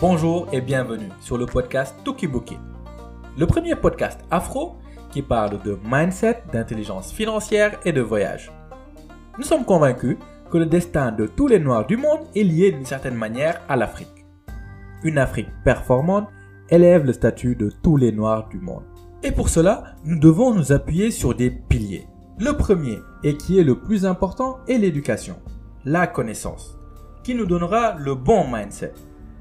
Bonjour et bienvenue sur le podcast Tokiboki, le premier podcast afro qui parle de mindset, d'intelligence financière et de voyage. Nous sommes convaincus que le destin de tous les Noirs du monde est lié d'une certaine manière à l'Afrique. Une Afrique performante élève le statut de tous les Noirs du monde. Et pour cela, nous devons nous appuyer sur des piliers. Le premier, et qui est le plus important, est l'éducation, la connaissance, qui nous donnera le bon mindset.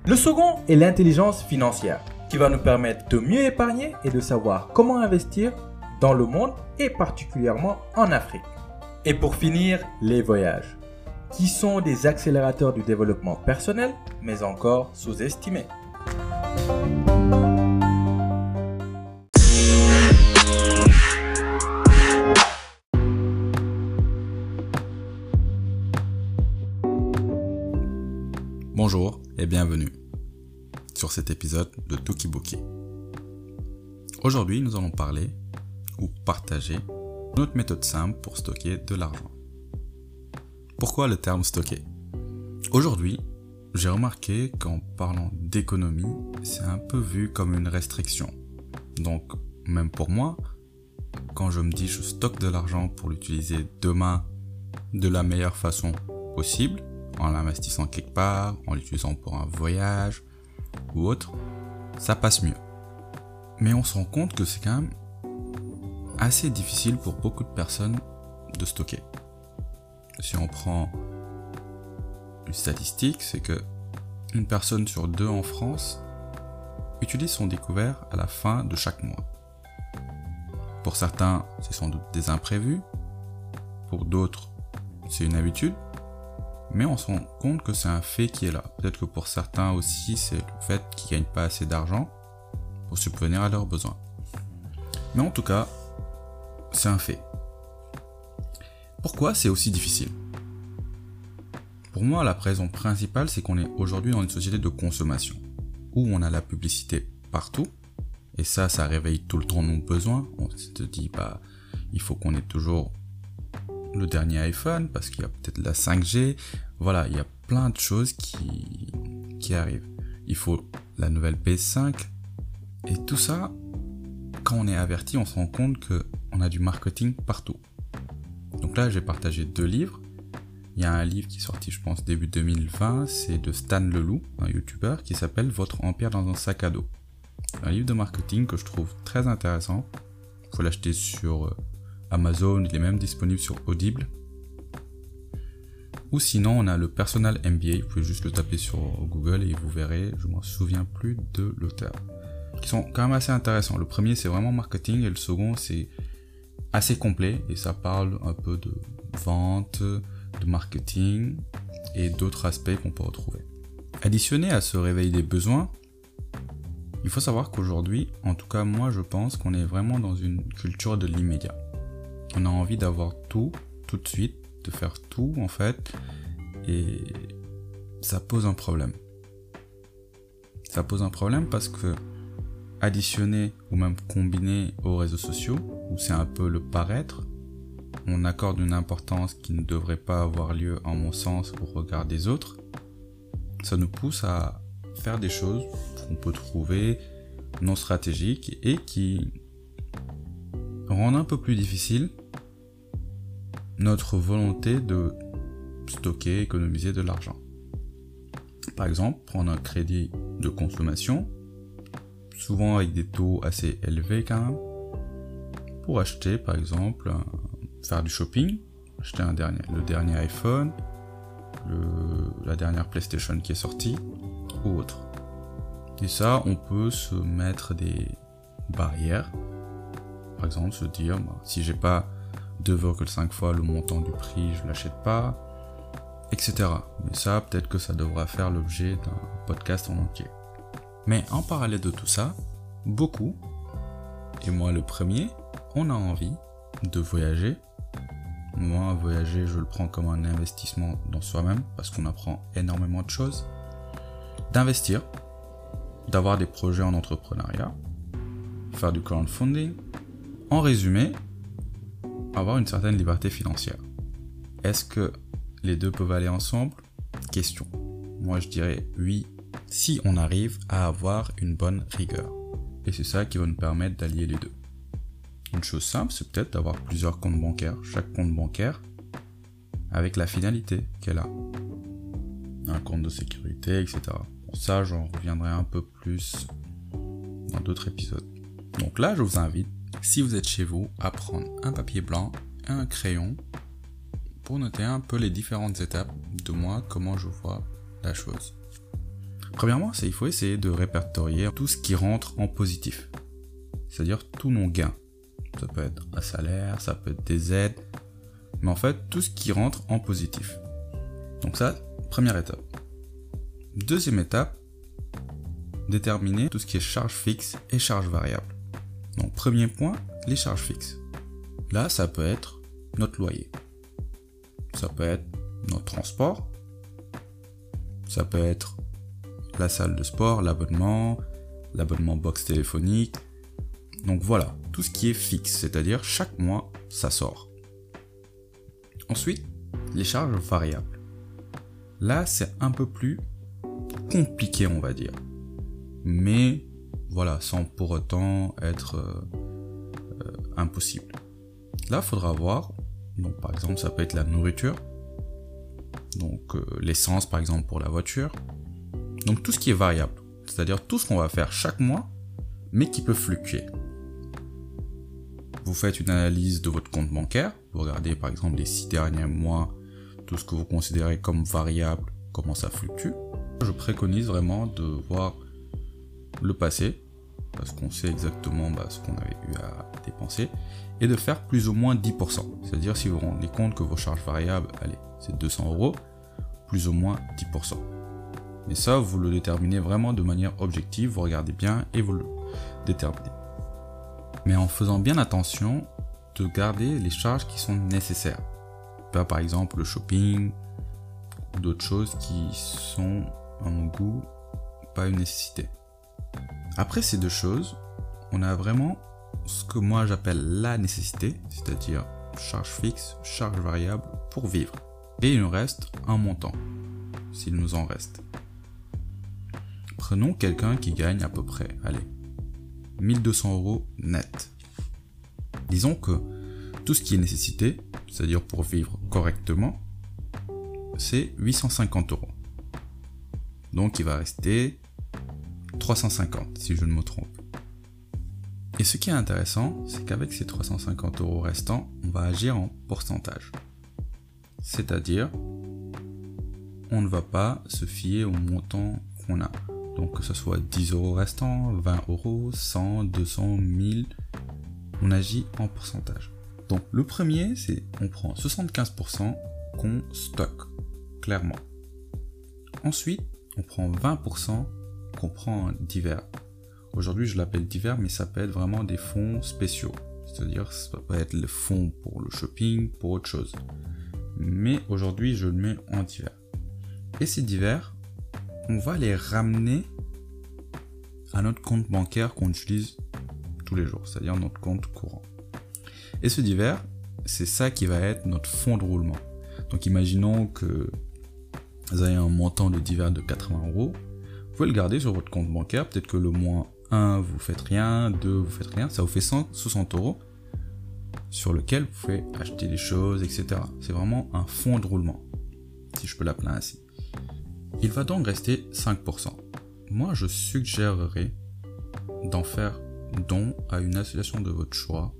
Le second est l'intelligence financière, qui va nous permettre de mieux épargner et de savoir comment investir dans le monde et particulièrement en Afrique. Et pour finir, les voyages, qui sont des accélérateurs du développement personnel, mais encore sous-estimés. Et bienvenue sur cet épisode de Tokiboki. Aujourd'hui, nous allons parler ou partager notre méthode simple pour stocker de l'argent. Pourquoi le terme stocker? Aujourd'hui, j'ai remarqué qu'en parlant d'économie, c'est un peu vu comme une restriction. Donc, même pour moi, quand je me dis je stocke de l'argent pour l'utiliser demain de la meilleure façon possible, en l'investissant quelque part, en l'utilisant pour un voyage ou autre, ça passe mieux. Mais on se rend compte que c'est quand même assez difficile pour beaucoup de personnes de stocker. Si on prend une statistique, c'est que une personne sur deux en France utilise son découvert à la fin de chaque mois. Pour certains, c'est sans doute des imprévus. Pour d'autres, c'est une habitude. Mais on se rend compte que c'est un fait qui est là. Peut-être que pour certains aussi, c'est le fait qu'ils gagnent pas assez d'argent pour subvenir à leurs besoins. Mais en tout cas, c'est un fait. Pourquoi c'est aussi difficile? Pour moi, la raison principale, c'est qu'on est aujourd'hui dans une société de consommation, où on a la publicité partout, et ça, ça réveille tout le temps nos besoins. On se dit, bah, il faut qu'on ait toujours le dernier iPhone parce qu'il y a peut-être la 5G. Voilà, il y a plein de choses qui, qui arrivent. Il faut la nouvelle PS5. Et tout ça, quand on est averti, on se rend compte que on a du marketing partout. Donc là, j'ai partagé deux livres. Il y a un livre qui est sorti, je pense, début 2020. C'est de Stan Leloup, un YouTuber, qui s'appelle Votre empire dans un sac à dos. Un livre de marketing que je trouve très intéressant. Faut l'acheter sur euh, Amazon, il est même disponible sur Audible. Ou sinon, on a le Personal MBA, vous pouvez juste le taper sur Google et vous verrez, je m'en souviens plus de l'auteur. Qui sont quand même assez intéressants. Le premier, c'est vraiment marketing et le second, c'est assez complet et ça parle un peu de vente, de marketing et d'autres aspects qu'on peut retrouver. Additionné à ce réveil des besoins, il faut savoir qu'aujourd'hui, en tout cas moi je pense qu'on est vraiment dans une culture de l'immédiat. On a envie d'avoir tout, tout de suite, de faire tout en fait, et ça pose un problème. Ça pose un problème parce que additionné ou même combiné aux réseaux sociaux, où c'est un peu le paraître, on accorde une importance qui ne devrait pas avoir lieu en mon sens au regard des autres, ça nous pousse à faire des choses qu'on peut trouver non stratégiques et qui rendent un peu plus difficile notre volonté de stocker, économiser de l'argent. Par exemple, prendre un crédit de consommation, souvent avec des taux assez élevés quand même, pour acheter par exemple, faire du shopping, acheter un dernier, le dernier iPhone, la dernière PlayStation qui est sortie, ou autre. Et ça, on peut se mettre des barrières. Par exemple, se dire, bah, si j'ai pas 2,5 fois le montant du prix, je l'achète pas, etc. Mais ça, peut-être que ça devra faire l'objet d'un podcast en entier. Mais en parallèle de tout ça, beaucoup, et moi le premier, on a envie de voyager. Moi, voyager, je le prends comme un investissement dans soi-même parce qu'on apprend énormément de choses. D'investir, d'avoir des projets en entrepreneuriat, faire du crowdfunding. En résumé, avoir une certaine liberté financière. Est-ce que les deux peuvent aller ensemble? Question. Moi je dirais oui, si on arrive à avoir une bonne rigueur. Et c'est ça qui va nous permettre d'allier les deux. Une chose simple, c'est peut-être d'avoir plusieurs comptes bancaires, chaque compte bancaire avec la finalité qu'elle a. Un compte de sécurité, etc. Ça, j'en reviendrai un peu plus dans d'autres épisodes. Donc là, je vous invite, si vous êtes chez vous, à prendre un papier blanc et un crayon pour noter un peu les différentes étapes de moi, comment je vois la chose. Premièrement, c'est il faut essayer de répertorier tout ce qui rentre en positif. C'est-à-dire tous nos gains. Ça peut être un salaire, ça peut être des aides, mais en fait tout ce qui rentre en positif. Donc ça, première étape. Deuxième étape, déterminer tout ce qui est charge fixe et charge variable. Donc premier point, les charges fixes. Là, ça peut être notre loyer. Ça peut être notre transport. Ça peut être la salle de sport, l'abonnement, l'abonnement box téléphonique. Donc voilà, tout ce qui est fixe, c'est-à-dire chaque mois, ça sort. Ensuite, les charges variables. Là, c'est un peu plus compliqué, on va dire. Mais voilà, sans pour autant être euh, euh, impossible. Là, il faudra voir, donc par exemple, ça peut être la nourriture, donc euh, l'essence par exemple pour la voiture, donc tout ce qui est variable, c'est-à-dire tout ce qu'on va faire chaque mois, mais qui peut fluctuer. Vous faites une analyse de votre compte bancaire, vous regardez par exemple les six derniers mois, tout ce que vous considérez comme variable, comment ça fluctue. Je préconise vraiment de voir le passé, parce qu'on sait exactement bah, ce qu'on avait eu à dépenser, et de faire plus ou moins 10%. C'est-à-dire si vous vous rendez compte que vos charges variables, allez, c'est 200 euros, plus ou moins 10%. Mais ça, vous le déterminez vraiment de manière objective, vous regardez bien et vous le déterminez. Mais en faisant bien attention de garder les charges qui sont nécessaires. Pas par exemple le shopping ou d'autres choses qui sont, à mon goût, pas une nécessité. Après ces deux choses, on a vraiment ce que moi j'appelle la nécessité, c'est-à-dire charge fixe, charge variable pour vivre. Et il nous reste un montant, s'il nous en reste. Prenons quelqu'un qui gagne à peu près, allez, 1200 euros net. Disons que tout ce qui est nécessité, c'est-à-dire pour vivre correctement, c'est 850 euros. Donc il va rester 350 si je ne me trompe. Et ce qui est intéressant, c'est qu'avec ces 350 euros restants, on va agir en pourcentage. C'est-à-dire, on ne va pas se fier au montant qu'on a. Donc que ce soit 10 euros restants, 20 euros, 100, 200, 1000, on agit en pourcentage. Donc le premier, c'est on prend 75% qu'on stocke, clairement. Ensuite, on prend 20% qu'on prend divers. Aujourd'hui, je l'appelle divers, mais ça peut être vraiment des fonds spéciaux. C'est-à-dire, ça peut être le fonds pour le shopping, pour autre chose. Mais aujourd'hui, je le mets en divers. Et ces divers, on va les ramener à notre compte bancaire qu'on utilise tous les jours, c'est-à-dire notre compte courant. Et ce divers, c'est ça qui va être notre fonds de roulement. Donc imaginons que vous avez un montant de divers de 80 euros, vous pouvez le garder sur votre compte bancaire, peut-être que le mois 1 vous faites rien, 2 vous faites rien, ça vous fait 160 euros sur lequel vous pouvez acheter des choses, etc. C'est vraiment un fonds de roulement, si je peux l'appeler ainsi. Il va donc rester 5%. Moi, je suggérerais d'en faire don à une association de votre choix,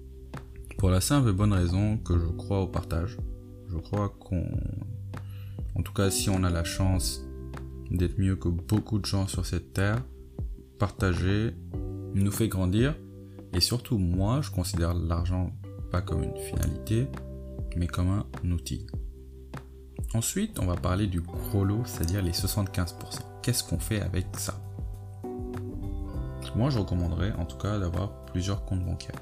pour la simple et bonne raison que je crois au partage. Je crois qu'on... En tout cas, si on a la chance d'être mieux que beaucoup de gens sur cette terre, partager nous fait grandir. Et surtout, moi, je considère l'argent pas comme une finalité, mais comme un outil. Ensuite, on va parler du gros lot, c'est-à-dire les 75%. Qu'est-ce qu'on fait avec ça? Moi, je recommanderais en tout cas d'avoir plusieurs comptes bancaires.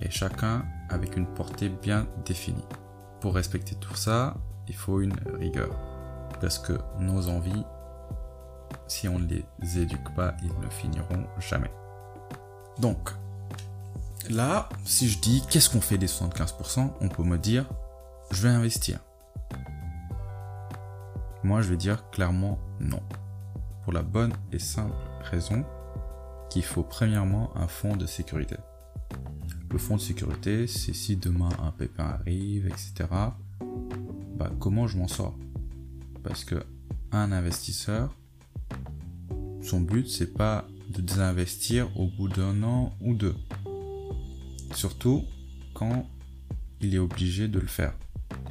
Et chacun avec une portée bien définie. Pour respecter tout ça, il faut une rigueur. Parce que nos envies, si on ne les éduque pas, ils ne finiront jamais. Donc, là, si je dis qu'est-ce qu'on fait des 75%, on peut me dire, je vais investir. Moi, je vais dire clairement non. pour la bonne et simple raison qu'il faut premièrement un fonds de sécurité. Le fonds de sécurité, c'est si demain un pépin arrive, etc. Bah, comment je m'en sors? Parce que un investisseur, son but, c'est pas de désinvestir au bout d'un an ou deux. Surtout quand il est obligé de le faire.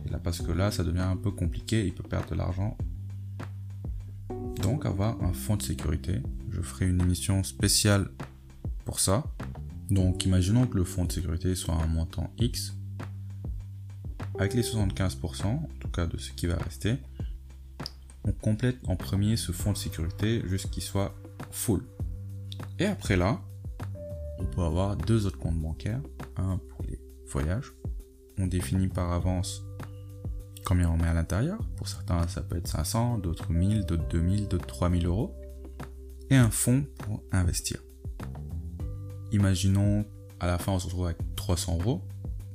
Là, parce que là, ça devient un peu compliqué, il peut perdre de l'argent. Donc, avoir un fonds de sécurité. Je ferai une émission spéciale pour ça. Donc, imaginons que le fonds de sécurité soit un montant X. Avec les 75%, en tout cas de ce qui va rester, on complète en premier ce fonds de sécurité jusqu'il soit full. Et après là, on peut avoir deux autres comptes bancaires. Un pour les voyages. On définit par avance combien on met à l'intérieur. Pour certains, ça peut être 500, d'autres 1000, d'autres 2000, d'autres 3000 euros. Et un fonds pour investir. Imaginons, à la fin, on se retrouve avec 300 euros.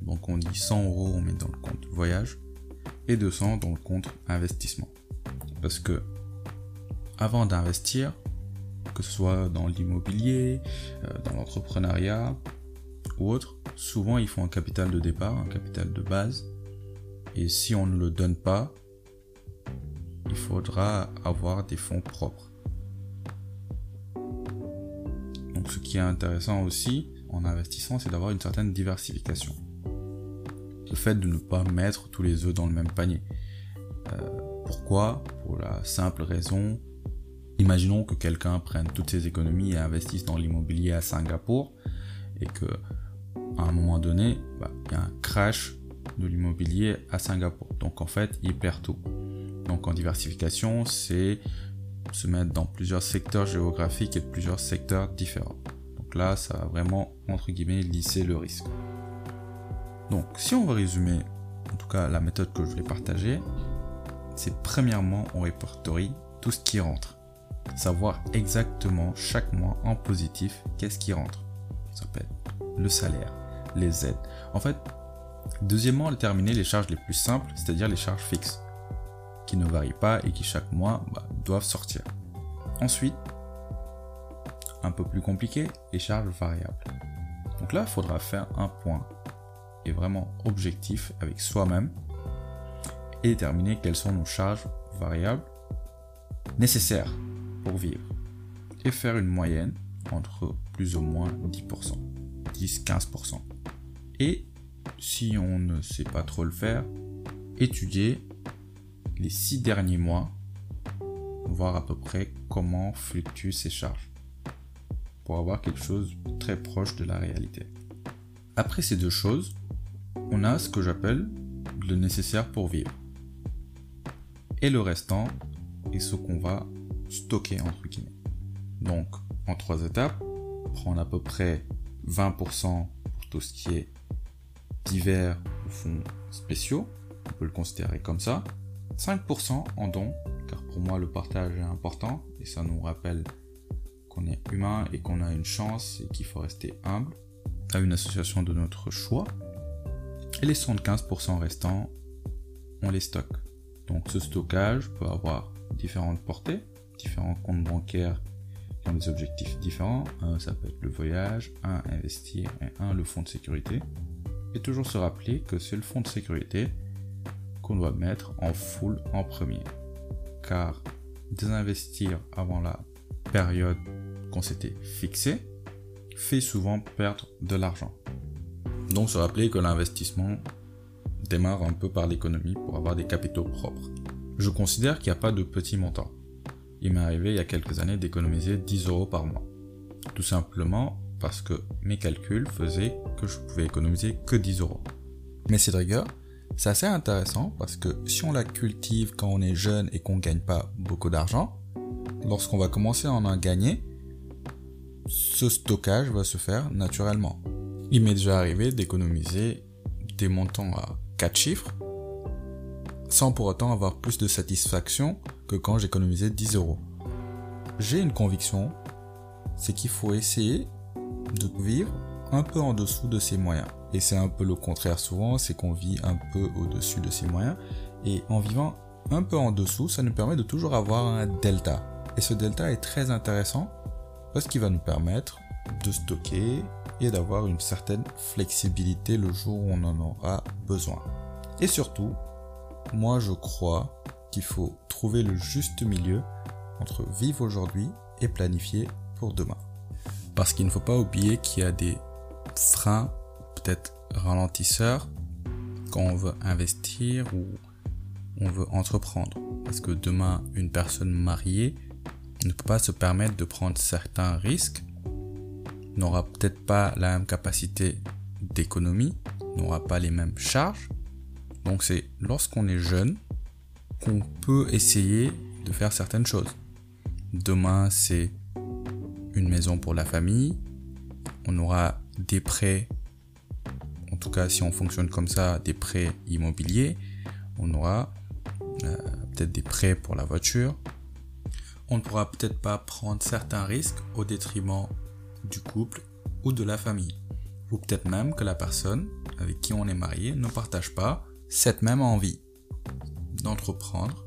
Donc on dit 100 euros, on met dans le compte voyage. Et 200 dans le compte investissement. Parce que, avant d'investir, que ce soit dans l'immobilier, euh, dans l'entrepreneuriat ou autre, souvent ils font un capital de départ, un capital de base. Et si on ne le donne pas, il faudra avoir des fonds propres. Donc ce qui est intéressant aussi en investissant, c'est d'avoir une certaine diversification. Le fait de ne pas mettre tous les œufs dans le même panier. Euh, pourquoi Pour la simple raison Imaginons que quelqu'un prenne toutes ses économies et investisse dans l'immobilier à Singapour et que à un moment donné, bah, il y a un crash de l'immobilier à Singapour. Donc en fait, il perd tout. Donc en diversification, c'est se mettre dans plusieurs secteurs géographiques et plusieurs secteurs différents. Donc là, ça va vraiment, entre guillemets, lisser le risque. Donc si on veut résumer, en tout cas la méthode que je vais partager, c'est premièrement, on répertorie tout ce qui rentre savoir exactement chaque mois en positif qu'est-ce qui rentre. Ça peut être le salaire, les aides. En fait, deuxièmement, déterminer les charges les plus simples, c'est-à-dire les charges fixes, qui ne varient pas et qui chaque mois bah, doivent sortir. Ensuite, un peu plus compliqué, les charges variables. Donc là, il faudra faire un point et vraiment objectif avec soi-même déterminer quelles sont nos charges variables nécessaires pour vivre et faire une moyenne entre plus ou moins 10%, 10-15%. Et si on ne sait pas trop le faire, étudier les six derniers mois, voir à peu près comment fluctuent ces charges, pour avoir quelque chose très proche de la réalité. Après ces deux choses, on a ce que j'appelle le nécessaire pour vivre. Et le restant est ce qu'on va stocker entre guillemets. Donc en trois étapes, prendre à peu près 20% pour tout ce qui est divers ou fonds spéciaux, on peut le considérer comme ça, 5% en dons, car pour moi le partage est important et ça nous rappelle qu'on est humain et qu'on a une chance et qu'il faut rester humble à une association de notre choix. Et les 75% restants, on les stocke. Donc ce stockage peut avoir différentes portées différents comptes bancaires qui ont des objectifs différents. Un, ça peut être le voyage, un, investir, et un, le fonds de sécurité. Et toujours se rappeler que c'est le fonds de sécurité qu'on doit mettre en full en premier. Car désinvestir avant la période qu'on s'était fixée fait souvent perdre de l'argent. Donc se rappeler que l'investissement démarre un peu par l'économie pour avoir des capitaux propres. Je considère qu'il n'y a pas de petits montants il m'est arrivé il y a quelques années d'économiser 10 euros par mois. Tout simplement parce que mes calculs faisaient que je pouvais économiser que 10 euros. Mais cette rigueur, c'est assez intéressant parce que si on la cultive quand on est jeune et qu'on ne gagne pas beaucoup d'argent, lorsqu'on va commencer à en gagner, ce stockage va se faire naturellement. Il m'est déjà arrivé d'économiser des montants à 4 chiffres sans pour autant avoir plus de satisfaction que quand j'économisais 10 euros. J'ai une conviction, c'est qu'il faut essayer de vivre un peu en dessous de ses moyens. Et c'est un peu le contraire souvent, c'est qu'on vit un peu au-dessus de ses moyens. Et en vivant un peu en dessous, ça nous permet de toujours avoir un delta. Et ce delta est très intéressant parce qu'il va nous permettre de stocker et d'avoir une certaine flexibilité le jour où on en aura besoin. Et surtout, moi je crois qu'il faut trouver le juste milieu entre vivre aujourd'hui et planifier pour demain. Parce qu'il ne faut pas oublier qu'il y a des freins, peut-être ralentisseurs, quand on veut investir ou on veut entreprendre. Parce que demain, une personne mariée ne peut pas se permettre de prendre certains risques, n'aura peut-être pas la même capacité d'économie, n'aura pas les mêmes charges. Donc c'est lorsqu'on est jeune qu'on peut essayer de faire certaines choses. Demain, c'est une maison pour la famille. On aura des prêts, en tout cas si on fonctionne comme ça, des prêts immobiliers. On aura euh, peut-être des prêts pour la voiture. On ne pourra peut-être pas prendre certains risques au détriment du couple ou de la famille. Ou peut-être même que la personne avec qui on est marié ne partage pas cette même envie d'entreprendre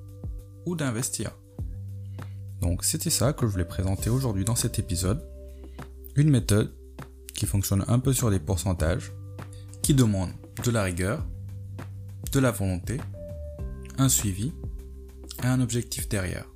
ou d'investir. Donc c'était ça que je voulais présenter aujourd'hui dans cet épisode. Une méthode qui fonctionne un peu sur les pourcentages, qui demande de la rigueur, de la volonté, un suivi et un objectif derrière.